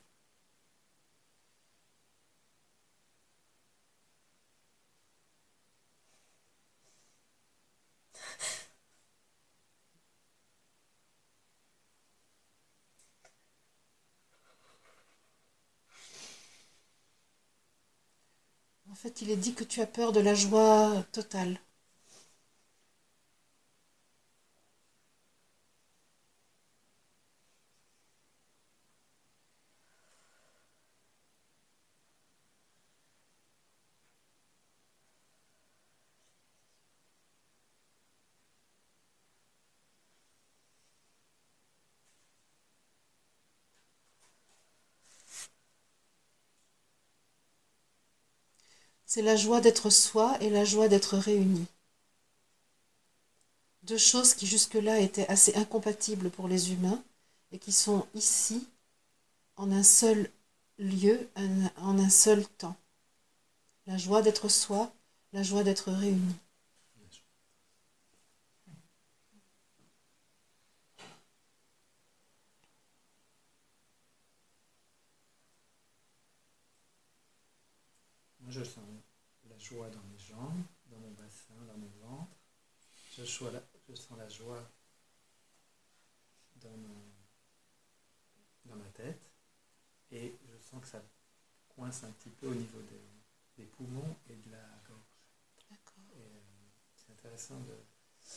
En fait, il est dit que tu as peur de la joie totale. C'est la joie d'être soi et la joie d'être réunis. Deux choses qui jusque-là étaient assez incompatibles pour les humains et qui sont ici en un seul lieu, en un seul temps. La joie d'être soi, la joie d'être réunis. Moi, je sens la joie dans mes jambes, dans mon bassin, dans mon ventre. Je, sens la, je sens la joie dans, dans ma tête. Et je sens que ça coince un petit peu au niveau des, des poumons et de la gorge. D'accord. Euh, c'est intéressant, de,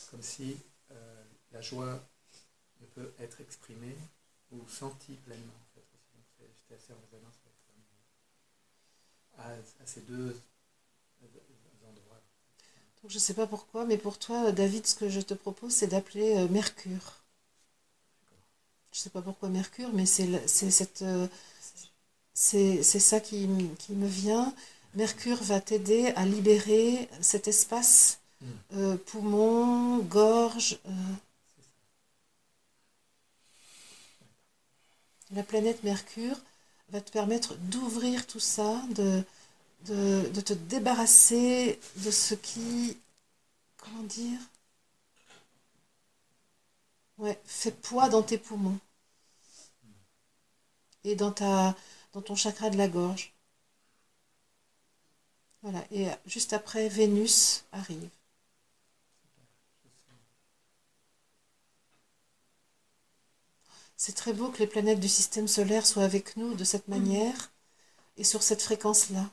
comme si euh, la joie ne peut être exprimée ou sentie pleinement. En fait, aussi. Donc, j'étais assez en résonance avec à ces deux endroits. Donc je ne sais pas pourquoi, mais pour toi, David, ce que je te propose, c'est d'appeler euh, Mercure. Je ne sais pas pourquoi Mercure, mais c'est cette, euh, c'est ça qui, qui me vient. Mercure va t'aider à libérer cet espace Mm. euh, poumon, gorge. euh. La planète Mercure va te permettre d'ouvrir tout ça, de, de, de te débarrasser de ce qui, comment dire, ouais, fait poids dans tes poumons et dans, ta, dans ton chakra de la gorge. Voilà, et juste après, Vénus arrive. C'est très beau que les planètes du système solaire soient avec nous de cette manière et sur cette fréquence-là.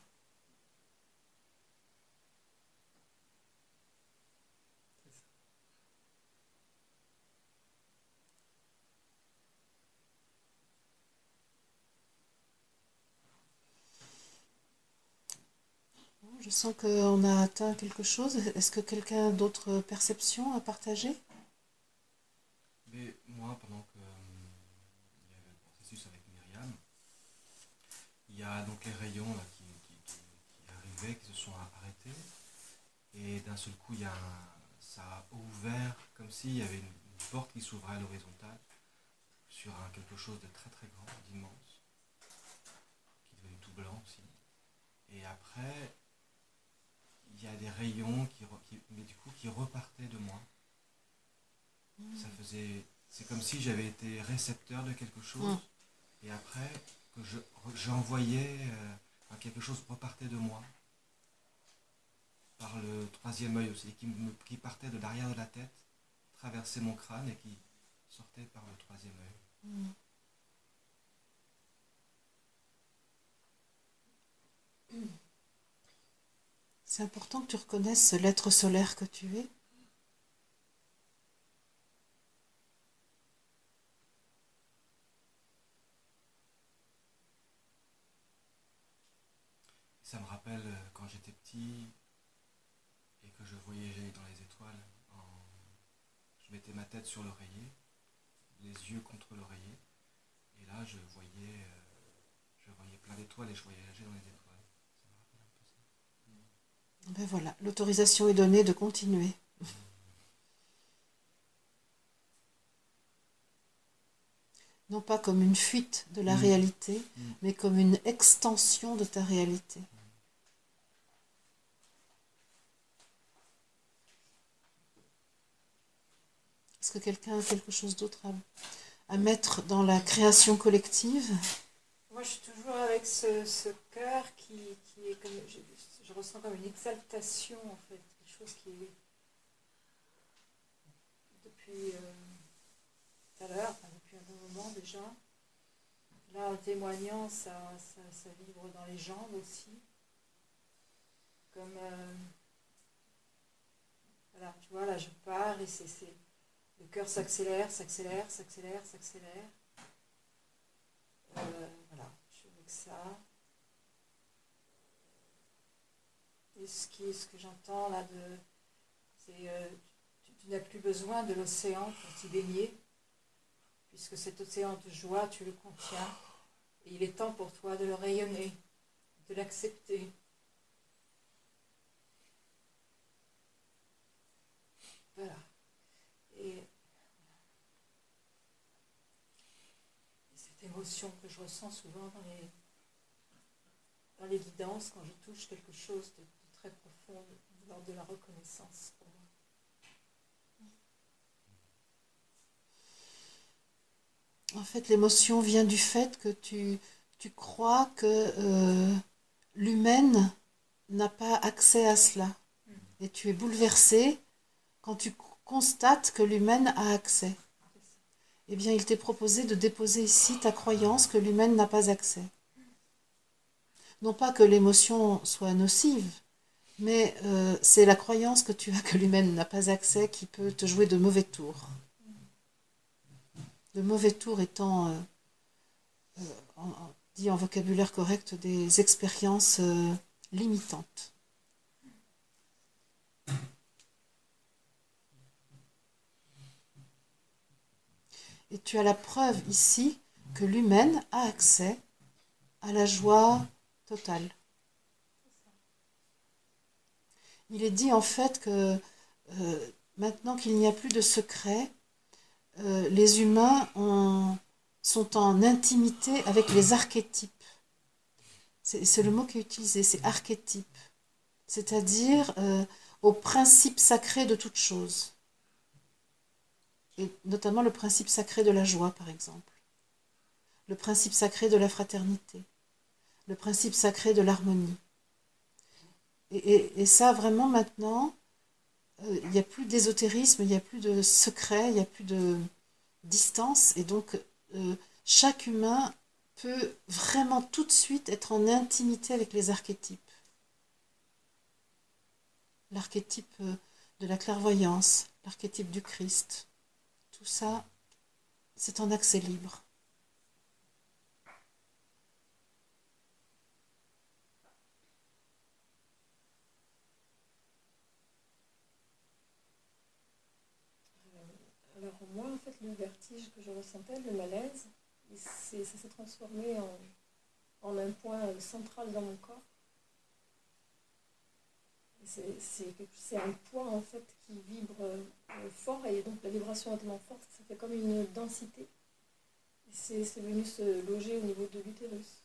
Bon, Je sens qu'on a atteint quelque chose. Est-ce que quelqu'un a d'autres perceptions à partager? Mais moi, pendant que euh, il y avait le processus avec Myriam, il y a donc les rayons là, qui, qui- qui- arrivaient, qui se sont arrêtés. Et d'un seul coup, il y a ça a ouvert comme s'il y avait une, une porte qui s'ouvrait à l'horizontale sur un, quelque chose de très très grand, d'immense, qui est devenu tout blanc aussi. Et après, il y a des rayons qui, mais du coup, qui repartaient de moi. Ça faisait. C'est comme si j'avais été récepteur de quelque chose. Mm. Et après, que je, j'envoyais. euh, quelque chose repartait de moi. Par le troisième œil aussi. Qui, me, qui partait de l'arrière de la tête, traversait mon crâne et qui sortait par le troisième œil. C'est important que tu reconnaisses l'être solaire que tu es. Ça me rappelle euh, quand j'étais petit et que je voyageais dans les étoiles. Je mettais ma tête sur l'oreiller, les yeux contre l'oreiller, et là je voyais, euh, je voyais plein d'étoiles et je voyageais dans les étoiles. Ça me rappelle un peu ça. Ben voilà, l'autorisation est donnée de continuer. Non pas comme une fuite de la Mm. réalité, Mm. mais comme une extension de ta réalité. Est-ce que quelqu'un a quelque chose d'autre à, à mettre dans la création collective? Moi, je suis toujours avec ce, ce cœur qui, qui est comme. Je, ressens comme une exaltation, en fait. Quelque chose qui est. Depuis euh, tout à l'heure, depuis un bon moment déjà. Là, en témoignant, ça, ça, ça vibre dans les jambes aussi. Comme. euh, voilà, tu vois, là, je pars et c'est- Le cœur s'accélère, s'accélère, s'accélère, s'accélère. Euh, voilà, je suis avec ça. Et ce, qui, ce que j'entends là, de, c'est euh, tu, n'as plus besoin de l'océan pour t'y baigner, puisque cet océan de joie, tu le contiens. Et il est temps pour toi de le rayonner, de l'accepter. Voilà. Et, et cette émotion que je ressens souvent dans les, dans les guidances quand je touche quelque chose de très profond, de l'ordre de la reconnaissance pour moi. En fait, l'émotion vient du fait que tu, tu crois que euh, l'humaine n'a pas accès à cela. Et tu es bouleversé quand tu constates que l'humaine a accès. Eh bien, il t'est proposé de déposer ici ta croyance que l'humaine n'a pas accès. Non pas que l'émotion soit nocive, mais euh, c'est la croyance que tu as que l'humaine n'a pas accès qui peut te jouer de mauvais tours. De mauvais tours étant, euh, euh, dit en vocabulaire correct, des expériences limitantes. Et tu as la preuve ici que l'humaine a accès à la joie totale. Il est dit en fait que euh, maintenant qu'il n'y a plus de secret, euh, les humains ont- sont en intimité avec les archétypes. C'est c'est le mot qui est utilisé, c'est archétype. C'est-à-dire euh, au principe sacré de toute chose. Et notamment le principe sacré de la joie, par exemple. Le principe sacré de la fraternité. Le principe sacré de l'harmonie. Et, ça, vraiment, maintenant, euh, il n'y a plus d'ésotérisme, il n'y a plus de secret, il n'y a plus de distance. Et donc, euh, chaque humain peut vraiment tout de suite être en intimité avec les archétypes. L'archétype euh, de la clairvoyance, l'archétype du Christ. Tout ça, c'est en accès libre. Alors moi, en le vertige que je ressentais, le malaise, s'est- ça s'est transformé en, un point central dans mon corps. Et C'est un point en fait qui vibre euh, fort et donc la vibration est tellement forte que ça fait comme une densité. Et c'est venu se loger au niveau de l'utérus.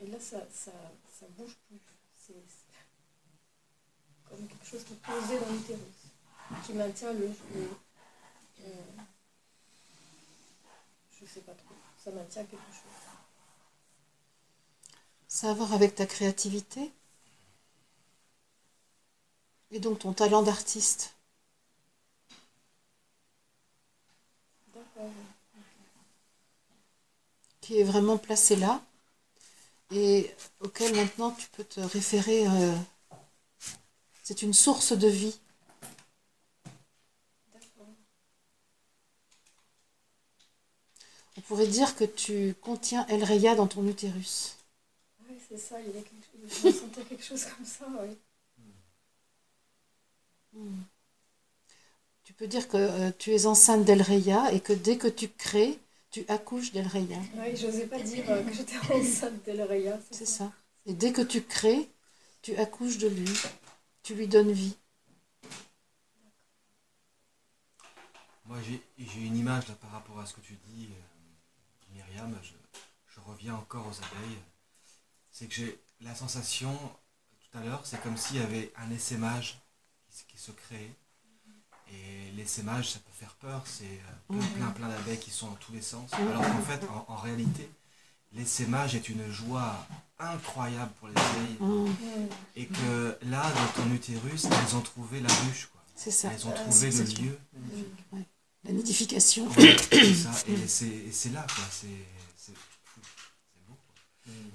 Et là, ça, ça, ça bouge plus. C'est comme quelque chose qui est posé dans l'utérus, qui maintient le. le euh, je sais pas trop. Ça maintient quelque chose. Ça a à voir avec ta créativité et donc ton talent d'artiste. D'accord. qui est vraiment placé là et auquel maintenant tu peux te référer. euh, c'est une source de vie. D'accord. On pourrait dire que tu contiens El Reya dans ton utérus. Oui, c'est ça. Il y a quelque chose. Je ressentais quelque chose comme ça, oui. Hmm. Tu peux dire que euh, tu es enceinte d'El Reya et que dès que tu crées, tu accouches d'El Reya. Oui, j'osais pas dire euh, que j'étais enceinte d'Elreya. C'est ça. Et dès que tu crées, tu accouches de lui. Tu lui donnes vie. Moi, j'ai j'ai une image là par rapport à ce que tu dis, euh, Myriam. Je, je reviens encore aux abeilles. C'est que j'ai la sensation, tout à l'heure, c'est comme s'il y avait un essaimage qui, se- qui se créait. l'essaimage, ça peut faire peur, c'est euh, plein, plein, plein d'abeilles qui sont dans tous les sens. Alors qu'en fait, en, en réalité, l'essaimage est une joie incroyable pour les abeilles. Et que là, dans ton utérus, elles ont trouvé la ruche, quoi. C'est ça. Elles ont trouvé le lieu. Magnifique. La nidification. Ouais, c'est ça. Et c'est là, quoi. C'est c'est fou. C'est beau, quoi. Mm.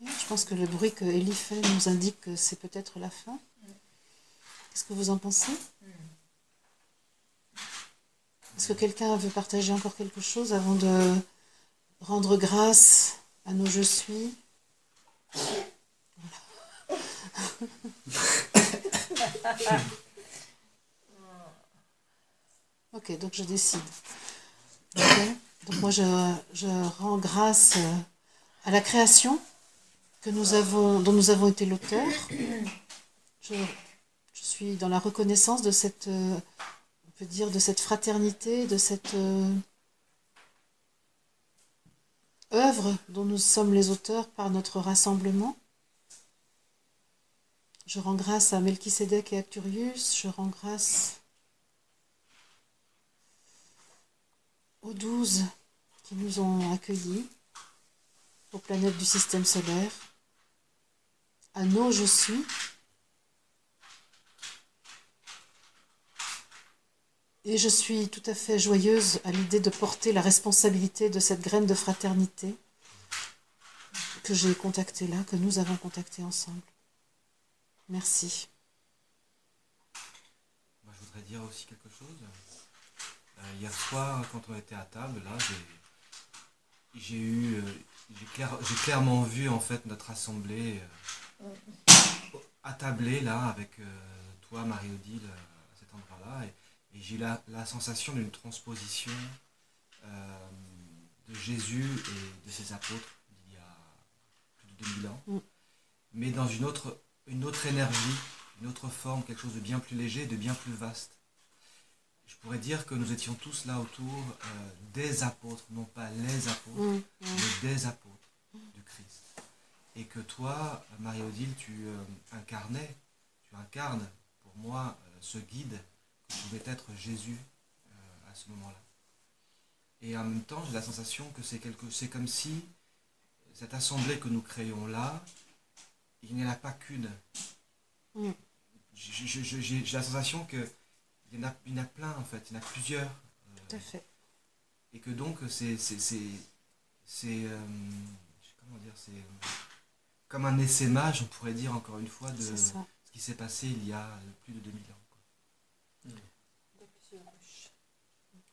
Je pense que le bruit que Ellie fait nous indique que c'est peut-être la fin. Qu'est-ce que vous en pensez? Est-ce que quelqu'un veut partager encore quelque chose avant de rendre grâce à nos je suis? Ok, donc je décide. Donc moi je, rends grâce à la création que nous avons, dont nous avons été l'auteur. Je, je suis dans la reconnaissance de cette, euh, dire, de cette fraternité, de cette euh, œuvre dont nous sommes les auteurs par notre rassemblement. Je rends grâce à Melchisédek et Acturius, je rends grâce aux douze qui nous ont accueillis, aux planètes du système solaire, à nos je suis, et je suis tout à fait joyeuse à l'idée de porter la responsabilité de cette graine de fraternité que j'ai contactée là, que nous avons contactée ensemble. Merci. Moi, je voudrais dire aussi quelque chose. Euh, hier soir, quand on était à table, là, j'ai, eu, euh, j'ai, clair- j'ai clairement vu en fait notre assemblée euh, attablée là avec euh, toi, Marie-Odile, à cet endroit-là, et j'ai eu la, la sensation d'une transposition euh, de Jésus et de ses apôtres d'il y a plus de 2000 ans, Mm. mais dans une autre, une autre énergie, une autre forme, quelque chose de bien plus léger, de bien plus vaste. Je pourrais dire que nous étions tous là autour euh, des apôtres, non pas les apôtres, Mm, mm. mais des apôtres du Christ. Et que toi, Marie-Odile, tu euh, incarnais, tu incarnes pour moi ce guide pouvait être Jésus euh, à ce moment-là. Et en même temps, j'ai la sensation que c'est quelque, c'est comme si cette assemblée que nous créons là, il n'y en a pas qu'une. Mm. J'ai la sensation que il y en a, il y en a plein en fait, il y en a plusieurs. euh, Tout à fait. et que donc c'est c'est c'est c'est, euh, comment dire c'est comme un essaimage on pourrait dire encore une fois de ce qui s'est passé il y a plus de 2000 ans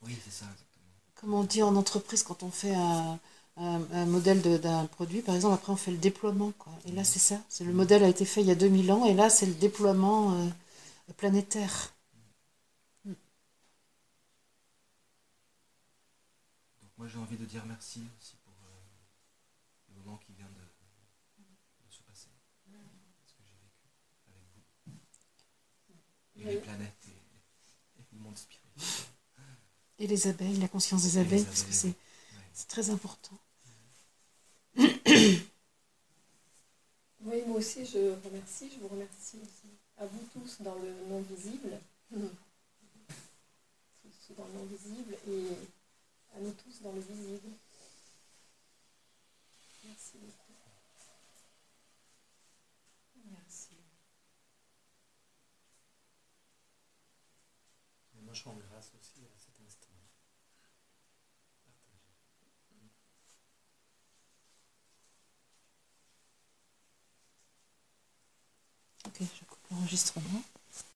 oui c'est ça exactement Comme on dit en entreprise quand on fait un, un- un modèle d'un produit, par exemple, après on fait le déploiement. Quoi. Et là, c'est ça. C'est le modèle a été fait il y a 2000 ans, et là, c'est le déploiement euh, planétaire. donc moi j'ai envie de dire merci aussi pour euh, le moment qui vient de, de se passer ce que j'ai vécu avec vous et les Oui. planètes et, et le monde spirituel Et les abeilles, la conscience des abeilles, parce que c'est Ouais. très important. Oui, moi aussi, je remercie. Je vous remercie aussi à vous tous dans le non visible. Tous dans le non visible et à nous tous dans le visible. Merci beaucoup. Moi, je rends grâce aussi à cet instant. Ok, je coupe l'enregistrement.